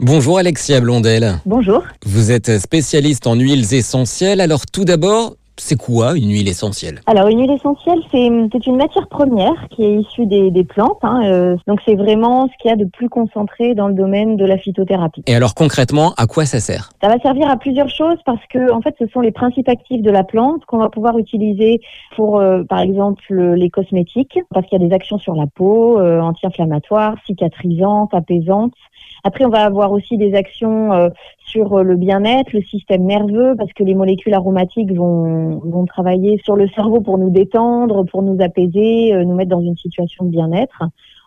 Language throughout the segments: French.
Bonjour Alexia Blondel. Bonjour. Vous êtes spécialiste en huiles essentielles. Alors tout d'abord, c'est quoi une huile essentielle Alors une huile essentielle, c'est une matière première qui est issue des, des plantes. Hein, euh, donc c'est vraiment ce qu'il y a de plus concentré dans le domaine de la phytothérapie. Et alors concrètement, à quoi ça sert? Ça va servir à plusieurs choses parce que en fait, ce sont les principes actifs de la plante qu'on va pouvoir utiliser pour, euh, par exemple, les cosmétiques, parce qu'il y a des actions sur la peau, euh, anti-inflammatoires, cicatrisantes, apaisantes. Après, on va avoir aussi des actions sur le bien-être, le système nerveux, parce que les molécules aromatiques vont, vont travailler sur le cerveau pour nous détendre, pour nous apaiser, euh, nous mettre dans une situation de bien-être.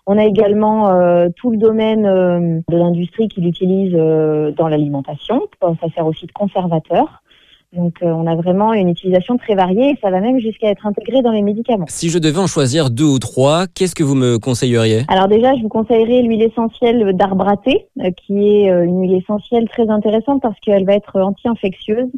On a également euh, tout le domaine de l'industrie qui l'utilise dans l'alimentation. Ça sert aussi de conservateur. Donc euh, on a vraiment une utilisation très variée et ça va même jusqu'à être intégré dans les médicaments. Si je devais en choisir deux ou trois, qu'est-ce que vous me conseilleriez? Alors déjà, je vous conseillerais l'huile essentielle d'arbre à thé, euh, qui est euh, une huile essentielle très intéressante parce qu'elle va être anti-infectieuse,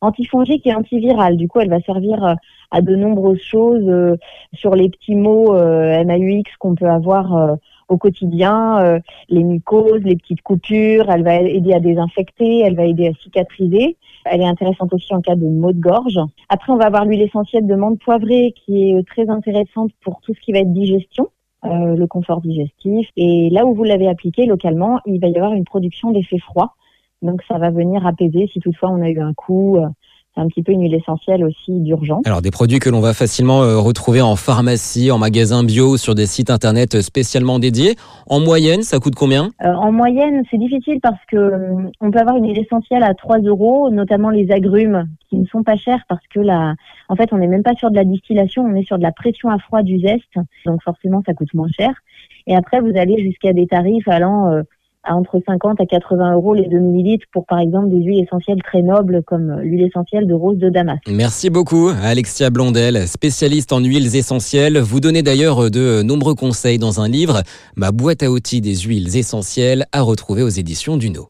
antifongique et antivirale. Du coup, elle va servir à de nombreuses choses sur les petits mots MAUX qu'on peut avoir au quotidien, les mycoses, les petites coupures, elle va aider à désinfecter, elle va aider à cicatriser. Elle est intéressante aussi en cas de maux de gorge. Après, on va avoir l'huile essentielle de menthe poivrée qui est très intéressante pour tout ce qui va être digestion. Euh, le confort digestif. Et là où vous l'avez appliqué localement, il va y avoir une production d'effet froid. Donc ça va venir apaiser si toutefois on a eu un coup, euh, c'est un petit peu une huile essentielle aussi d'urgence. Alors des produits que l'on va facilement euh, retrouver en pharmacie, en magasin bio, sur des sites internet spécialement dédiés. En moyenne, ça coûte combien? Euh, En moyenne, c'est difficile parce que euh, on peut avoir une huile essentielle à 3 euros, notamment les agrumes qui ne sont pas chers parce que là, en fait, on n'est même pas sur de la distillation, on est sur de la pression à froid du zeste, donc forcément, ça coûte moins cher. Et après, vous allez jusqu'à des tarifs allant à entre 50 à 80 euros les 2 millilitres pour par exemple des huiles essentielles très nobles comme l'huile essentielle de rose de Damas. Merci beaucoup Alexia Blondel, spécialiste en huiles essentielles. Vous donnez d'ailleurs de nombreux conseils dans un livre, Ma boîte à outils des huiles essentielles à retrouver aux éditions Duno.